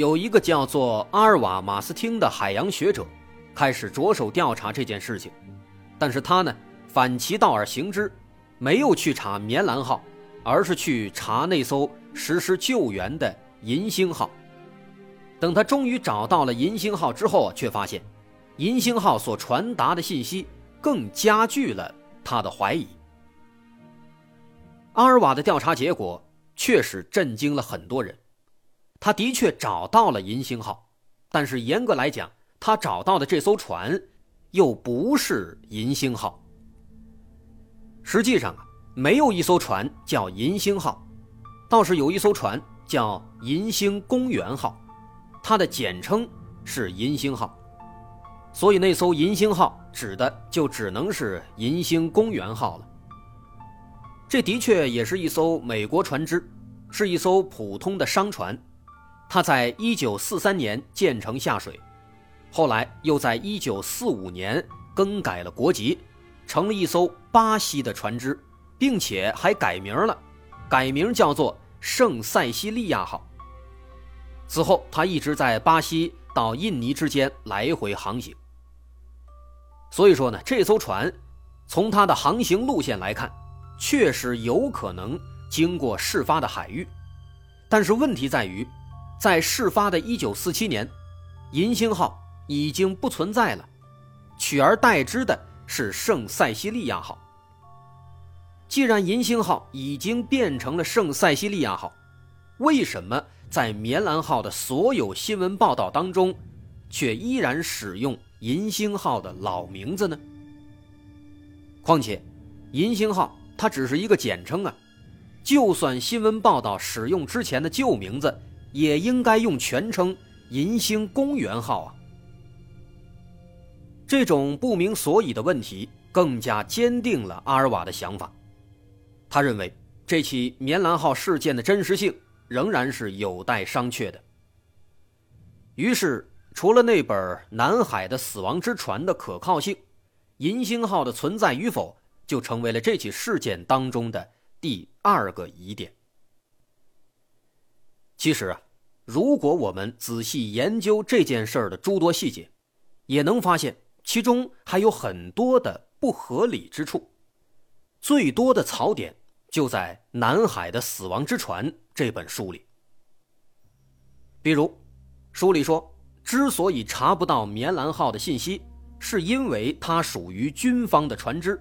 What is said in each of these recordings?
有一个叫做阿尔瓦·马斯汀的海洋学者，开始着手调查这件事情。但是他呢，反其道而行之，没有去查棉兰号，而是去查那艘实施救援的银星号。等他终于找到了银星号之后，却发现银星号所传达的信息。更加剧了他的怀疑。阿尔瓦的调查结果确实震惊了很多人。他的确找到了银星号，但是严格来讲，他找到的这艘船又不是银星号。实际上啊，没有一艘船叫银星号，倒是有一艘船叫银星公园号，它的简称是银星号。所以那艘银星号指的就只能是银星公园号了。这的确也是一艘美国船只，是一艘普通的商船。它在1943年建成下水，后来又在1945年更改了国籍，成了一艘巴西的船只，并且还改名了，改名叫做圣塞西利亚号。此后，它一直在巴西到印尼之间来回航行。所以说呢，这艘船从它的航行路线来看，确实有可能经过事发的海域。但是问题在于，在事发的一九四七年，银星号已经不存在了，取而代之的是圣塞西利亚号。既然银星号已经变成了圣塞西利亚号，为什么在棉兰号的所有新闻报道当中，却依然使用？银星号的老名字呢？况且，银星号它只是一个简称啊，就算新闻报道使用之前的旧名字，也应该用全称“银星公园号”啊。这种不明所以的问题，更加坚定了阿尔瓦的想法。他认为这起棉兰号事件的真实性仍然是有待商榷的。于是。除了那本《南海的死亡之船》的可靠性，银星号的存在与否就成为了这起事件当中的第二个疑点。其实啊，如果我们仔细研究这件事儿的诸多细节，也能发现其中还有很多的不合理之处。最多的槽点就在《南海的死亡之船》这本书里。比如，书里说。之所以查不到棉兰号的信息，是因为它属于军方的船只。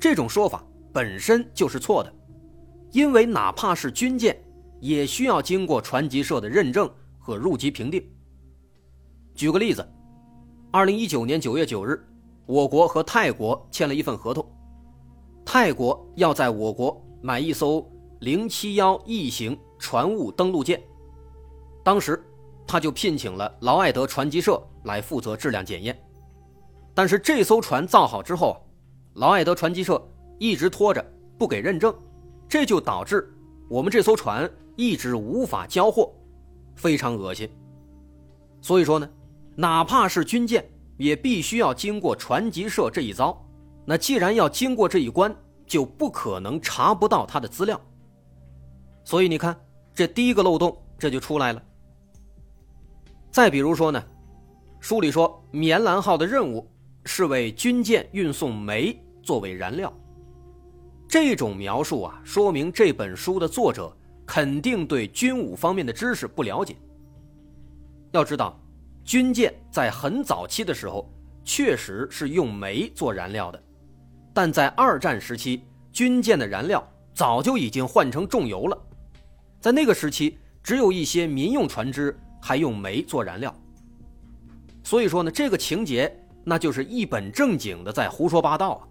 这种说法本身就是错的，因为哪怕是军舰，也需要经过船级社的认证和入籍评定。举个例子，二零一九年九月九日，我国和泰国签了一份合同，泰国要在我国买一艘零七幺 E 型船坞登陆舰，当时。他就聘请了劳埃德船级社来负责质量检验，但是这艘船造好之后，劳埃德船级社一直拖着不给认证，这就导致我们这艘船一直无法交货，非常恶心。所以说呢，哪怕是军舰，也必须要经过船级社这一遭。那既然要经过这一关，就不可能查不到他的资料。所以你看，这第一个漏洞这就出来了。再比如说呢，书里说棉兰号的任务是为军舰运送煤作为燃料。这种描述啊，说明这本书的作者肯定对军武方面的知识不了解。要知道，军舰在很早期的时候确实是用煤做燃料的，但在二战时期，军舰的燃料早就已经换成重油了。在那个时期，只有一些民用船只。还用煤做燃料，所以说呢，这个情节那就是一本正经的在胡说八道啊！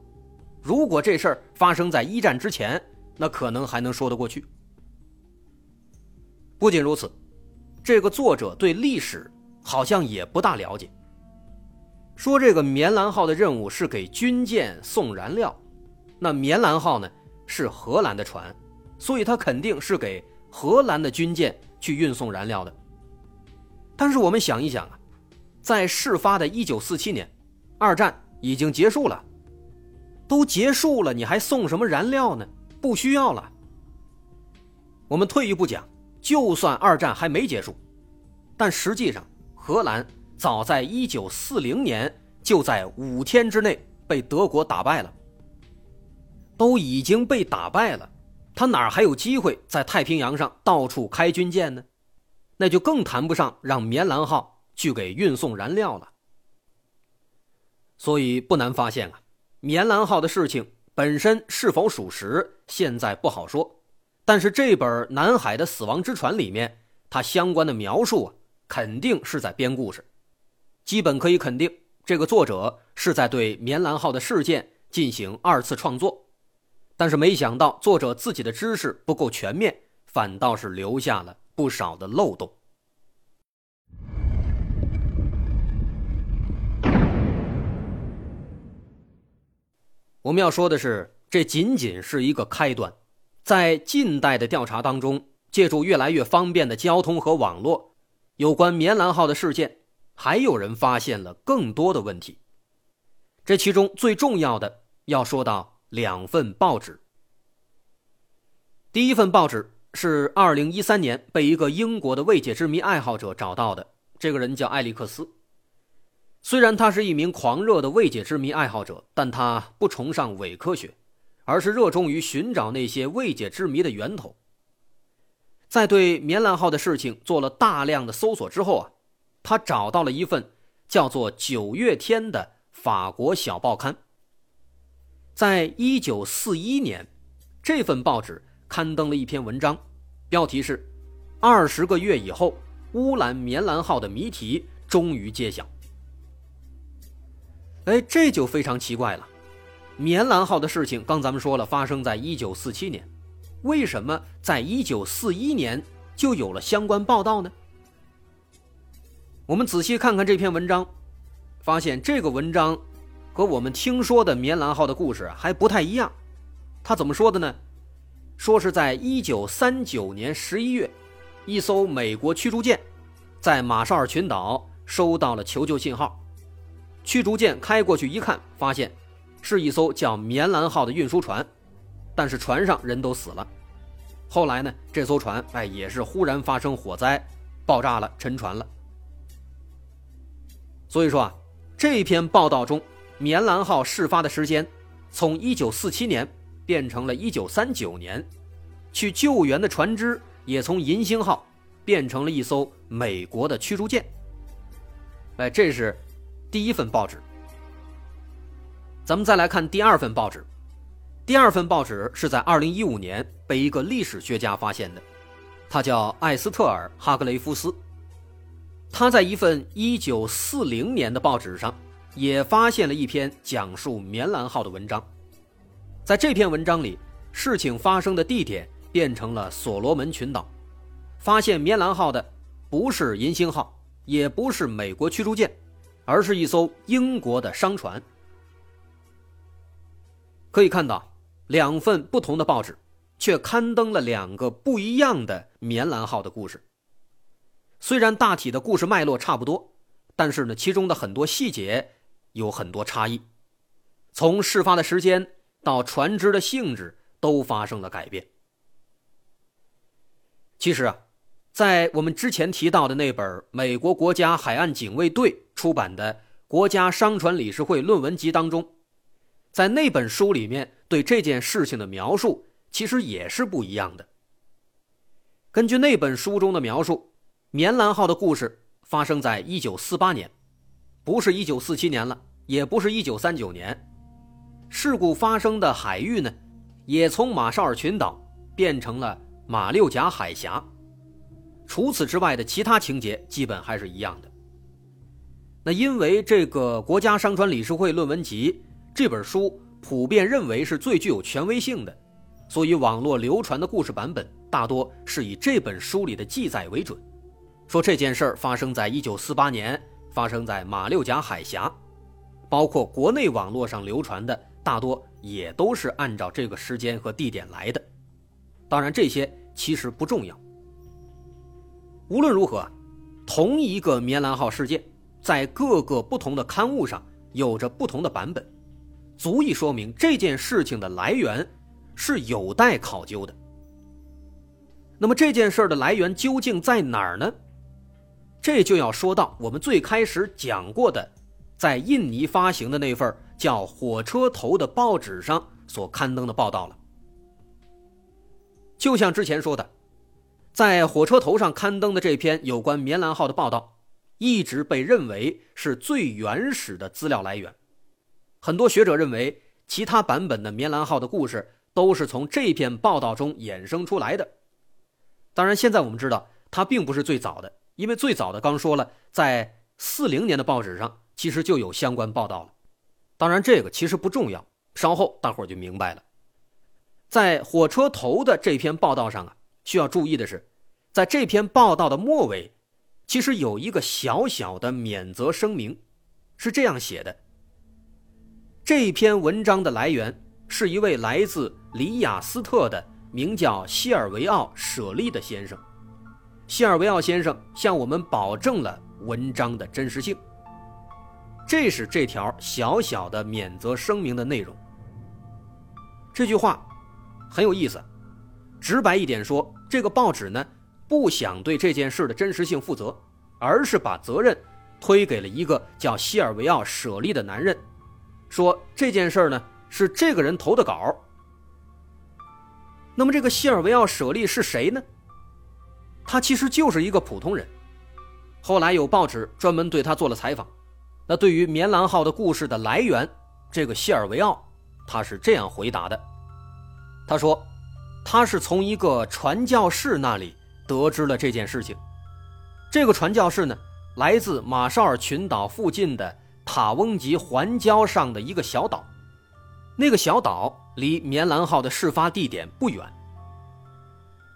如果这事儿发生在一战之前，那可能还能说得过去。不仅如此，这个作者对历史好像也不大了解。说这个棉兰号的任务是给军舰送燃料，那棉兰号呢是荷兰的船，所以它肯定是给荷兰的军舰去运送燃料的。但是我们想一想啊，在事发的1947年，二战已经结束了，都结束了，你还送什么燃料呢？不需要了。我们退一步讲，就算二战还没结束，但实际上荷兰。早在一九四零年，就在五天之内被德国打败了。都已经被打败了，他哪还有机会在太平洋上到处开军舰呢？那就更谈不上让棉兰号去给运送燃料了。所以不难发现啊，棉兰号的事情本身是否属实，现在不好说。但是这本《南海的死亡之船》里面，它相关的描述啊，肯定是在编故事。基本可以肯定，这个作者是在对棉兰号的事件进行二次创作，但是没想到作者自己的知识不够全面，反倒是留下了不少的漏洞。我们要说的是，这仅仅是一个开端，在近代的调查当中，借助越来越方便的交通和网络，有关棉兰号的事件。还有人发现了更多的问题，这其中最重要的要说到两份报纸。第一份报纸是二零一三年被一个英国的未解之谜爱好者找到的，这个人叫艾利克斯。虽然他是一名狂热的未解之谜爱好者，但他不崇尚伪科学，而是热衷于寻找那些未解之谜的源头。在对棉兰号的事情做了大量的搜索之后啊。他找到了一份叫做《九月天》的法国小报刊。在一九四一年，这份报纸刊登了一篇文章，标题是“二十个月以后，乌兰棉兰号的谜题终于揭晓”。哎，这就非常奇怪了。棉兰号的事情，刚咱们说了，发生在一九四七年，为什么在一九四一年就有了相关报道呢？我们仔细看看这篇文章，发现这个文章和我们听说的棉兰号的故事还不太一样。他怎么说的呢？说是在1939年11月，一艘美国驱逐舰在马绍尔群岛收到了求救信号。驱逐舰开过去一看，发现是一艘叫“棉兰号”的运输船，但是船上人都死了。后来呢，这艘船哎也是忽然发生火灾，爆炸了，沉船了。所以说啊，这篇报道中，棉兰号事发的时间从1947年变成了1939年，去救援的船只也从银星号变成了一艘美国的驱逐舰。哎，这是第一份报纸。咱们再来看第二份报纸，第二份报纸是在2015年被一个历史学家发现的，他叫艾斯特尔·哈格雷夫斯。他在一份1940年的报纸上，也发现了一篇讲述棉兰号的文章。在这篇文章里，事情发生的地点变成了所罗门群岛。发现棉兰号的不是银星号，也不是美国驱逐舰，而是一艘英国的商船。可以看到，两份不同的报纸，却刊登了两个不一样的棉兰号的故事。虽然大体的故事脉络差不多，但是呢，其中的很多细节有很多差异。从事发的时间到船只的性质都发生了改变。其实啊，在我们之前提到的那本美国国家海岸警卫队出版的《国家商船理事会论文集》当中，在那本书里面对这件事情的描述其实也是不一样的。根据那本书中的描述。棉兰号的故事发生在一九四八年，不是一九四七年了，也不是一九三九年。事故发生的海域呢，也从马绍尔群岛变成了马六甲海峡。除此之外的其他情节基本还是一样的。那因为这个《国家商船理事会论文集》这本书普遍认为是最具有权威性的，所以网络流传的故事版本大多是以这本书里的记载为准。说这件事儿发生在一九四八年，发生在马六甲海峡，包括国内网络上流传的大多也都是按照这个时间和地点来的。当然，这些其实不重要。无论如何，同一个棉兰号事件，在各个不同的刊物上有着不同的版本，足以说明这件事情的来源是有待考究的。那么这件事的来源究竟在哪儿呢？这就要说到我们最开始讲过的，在印尼发行的那份叫《火车头》的报纸上所刊登的报道了。就像之前说的。在火车头上刊登的这篇有关棉兰号的报道，一直被认为是最原始的资料来源。很多学者认为，其他版本的棉兰号的故事都是从这篇报道中衍生出来的。当然，现在我们知道它并不是最早的，因为最早的刚说了，在四零年的报纸上其实就有相关报道了。当然，这个其实不重要，稍后大伙儿就明白了。在火车头的这篇报道上啊。需要注意的是，在这篇报道的末尾，其实有一个小小的免责声明，是这样写的：这篇文章的来源是一位来自里雅斯特的名叫希尔维奥·舍利的先生。希尔维奥先生向我们保证了文章的真实性。这是这条小小的免责声明的内容。这句话很有意思。直白一点说，这个报纸呢不想对这件事的真实性负责，而是把责任推给了一个叫希尔维奥·舍利的男人，说这件事呢是这个人投的稿。那么这个希尔维奥·舍利是谁呢？他其实就是一个普通人。后来有报纸专门对他做了采访。那对于棉兰号的故事的来源，这个希尔维奥他是这样回答的，他说。他是从一个传教士那里得知了这件事情。这个传教士呢，来自马绍尔群岛附近的塔翁吉环礁上的一个小岛。那个小岛离棉兰号的事发地点不远。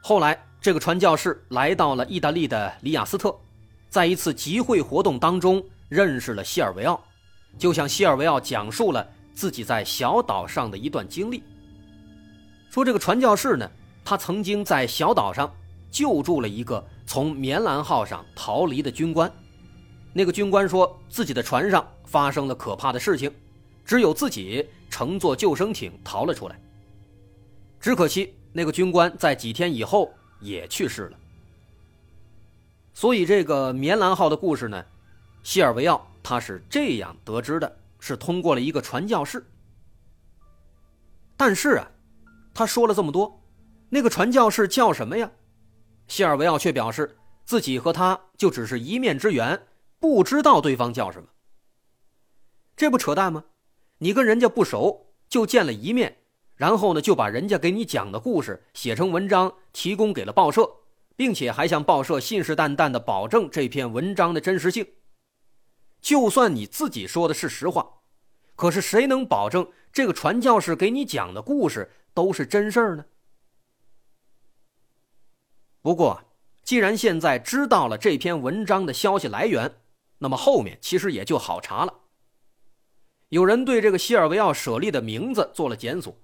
后来，这个传教士来到了意大利的里亚斯特，在一次集会活动当中认识了希尔维奥，就向希尔维奥讲述了自己在小岛上的一段经历。说这个传教士呢，他曾经在小岛上救助了一个从棉兰号上逃离的军官。那个军官说自己的船上发生了可怕的事情，只有自己乘坐救生艇逃了出来。只可惜那个军官在几天以后也去世了。所以这个棉兰号的故事呢，希尔维奥他是这样得知的，是通过了一个传教士。但是啊。他说了这么多，那个传教士叫什么呀？希尔维奥却表示自己和他就只是一面之缘，不知道对方叫什么。这不扯淡吗？你跟人家不熟，就见了一面，然后呢就把人家给你讲的故事写成文章，提供给了报社，并且还向报社信誓旦旦的保证这篇文章的真实性。就算你自己说的是实话，可是谁能保证这个传教士给你讲的故事？都是真事儿呢。不过，既然现在知道了这篇文章的消息来源，那么后面其实也就好查了。有人对这个西尔维奥·舍利的名字做了检索，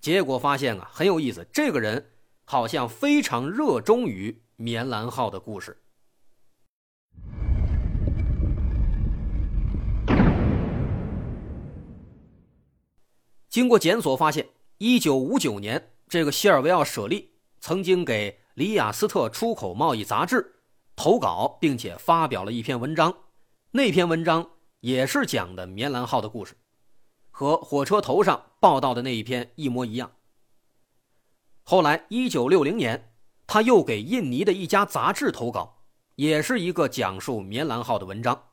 结果发现啊，很有意思，这个人好像非常热衷于棉兰号的故事。经过检索发现。一九五九年，这个西尔维奥·舍利曾经给里雅斯特出口贸易杂志投稿，并且发表了一篇文章。那篇文章也是讲的棉兰号的故事，和火车头上报道的那一篇一模一样。后来，一九六零年，他又给印尼的一家杂志投稿，也是一个讲述棉兰号的文章。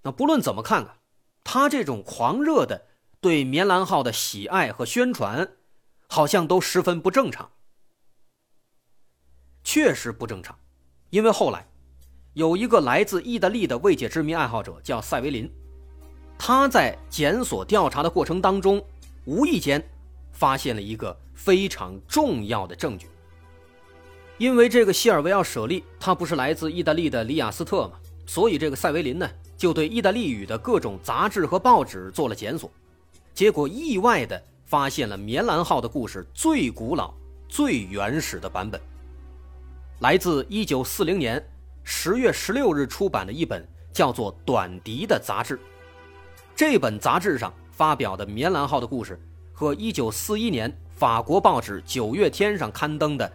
那不论怎么看啊，他这种狂热的。对棉兰号的喜爱和宣传，好像都十分不正常。确实不正常，因为后来有一个来自意大利的未解之谜爱好者叫塞维林，他在检索调查的过程当中，无意间发现了一个非常重要的证据。因为这个西尔维奥舍利，他不是来自意大利的里亚斯特嘛，所以这个塞维林呢，就对意大利语的各种杂志和报纸做了检索，结果意外的发现了棉兰号的故事最古老、最原始的版本，来自1940年10月16日出版的一本叫做《短笛》的杂志。这本杂志上发表的棉兰号的故事，和1941年法国报纸《九月天》上刊登的。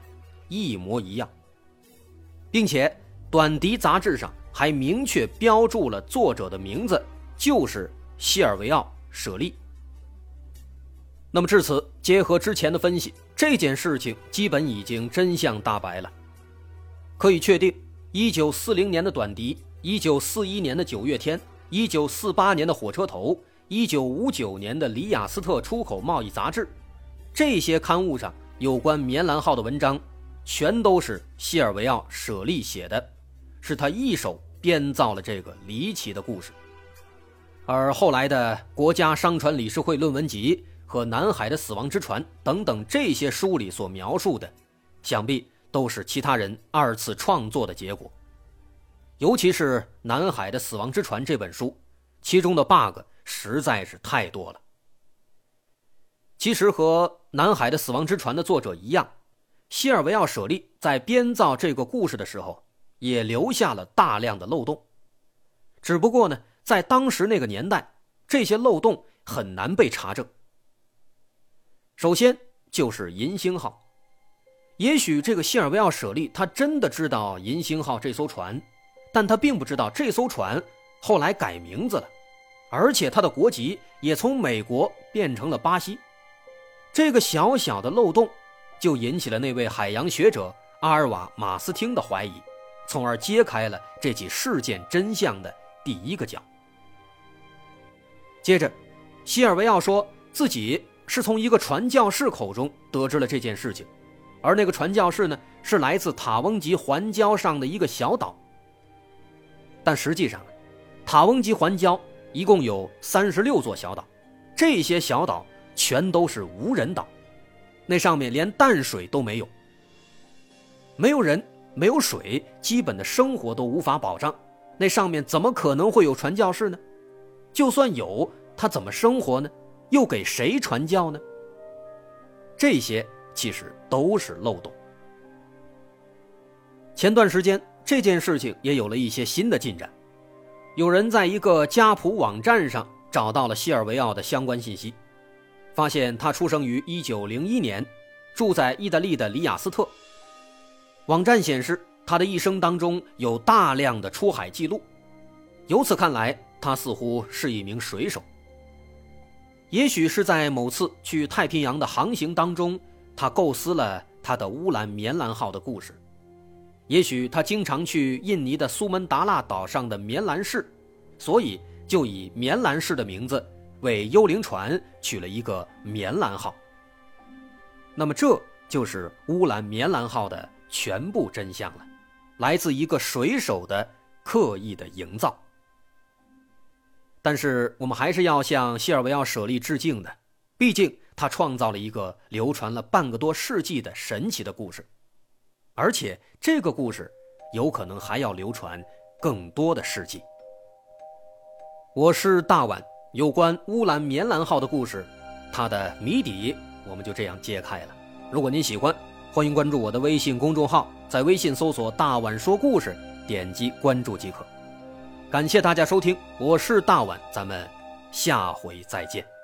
一模一样，并且《短笛》杂志上还明确标注了作者的名字，就是西尔维奥·舍利。那么至此，结合之前的分析，这件事情基本已经真相大白了。可以确定，1940年的《短笛》，1941年的《九月天》，1948年的《火车头》，1959年的《里雅斯特出口贸易杂志》，这些刊物上有关棉兰号的文章。全都是西尔维奥·舍利写的，是他一手编造了这个离奇的故事。而后来的《国家商船理事会论文集》和《南海的死亡之船》等等这些书里所描述的，想必都是其他人二次创作的结果。尤其是《南海的死亡之船》这本书，其中的 bug 实在是太多了。其实和《南海的死亡之船》的作者一样。西尔维奥·舍利在编造这个故事的时候，也留下了大量的漏洞。只不过呢，在当时那个年代，这些漏洞很难被查证。首先就是银星号，也许这个西尔维奥·舍利他真的知道银星号这艘船，但他并不知道这艘船后来改名字了，而且他的国籍也从美国变成了巴西。这个小小的漏洞。就引起了那位海洋学者阿尔瓦·马斯汀的怀疑，从而揭开了这起事件真相的第一个角。接着，西尔维奥说自己是从一个传教士口中得知了这件事情，而那个传教士呢，是来自塔翁吉环礁上的一个小岛。但实际上，塔翁吉环礁一共有三十六座小岛，这些小岛全都是无人岛。那上面连淡水都没有，没有人，没有水，基本的生活都无法保障。那上面怎么可能会有传教士呢？就算有，他怎么生活呢？又给谁传教呢？这些其实都是漏洞。前段时间这件事情也有了一些新的进展，有人在一个家谱网站上找到了西尔维奥的相关信息。发现他出生于1901年，住在意大利的里雅斯特。网站显示，他的一生当中有大量的出海记录，由此看来，他似乎是一名水手。也许是在某次去太平洋的航行当中，他构思了他的乌兰棉兰号的故事；也许他经常去印尼的苏门答腊岛上的棉兰市，所以就以棉兰市的名字。为幽灵船取了一个“棉兰号”，那么这就是乌兰棉兰号的全部真相了，来自一个水手的刻意的营造。但是我们还是要向谢尔维奥·舍利致敬的，毕竟他创造了一个流传了半个多世纪的神奇的故事，而且这个故事有可能还要流传更多的世纪。我是大碗。有关乌兰棉兰号的故事，它的谜底我们就这样揭开了。如果您喜欢，欢迎关注我的微信公众号，在微信搜索“大碗说故事”，点击关注即可。感谢大家收听，我是大碗，咱们下回再见。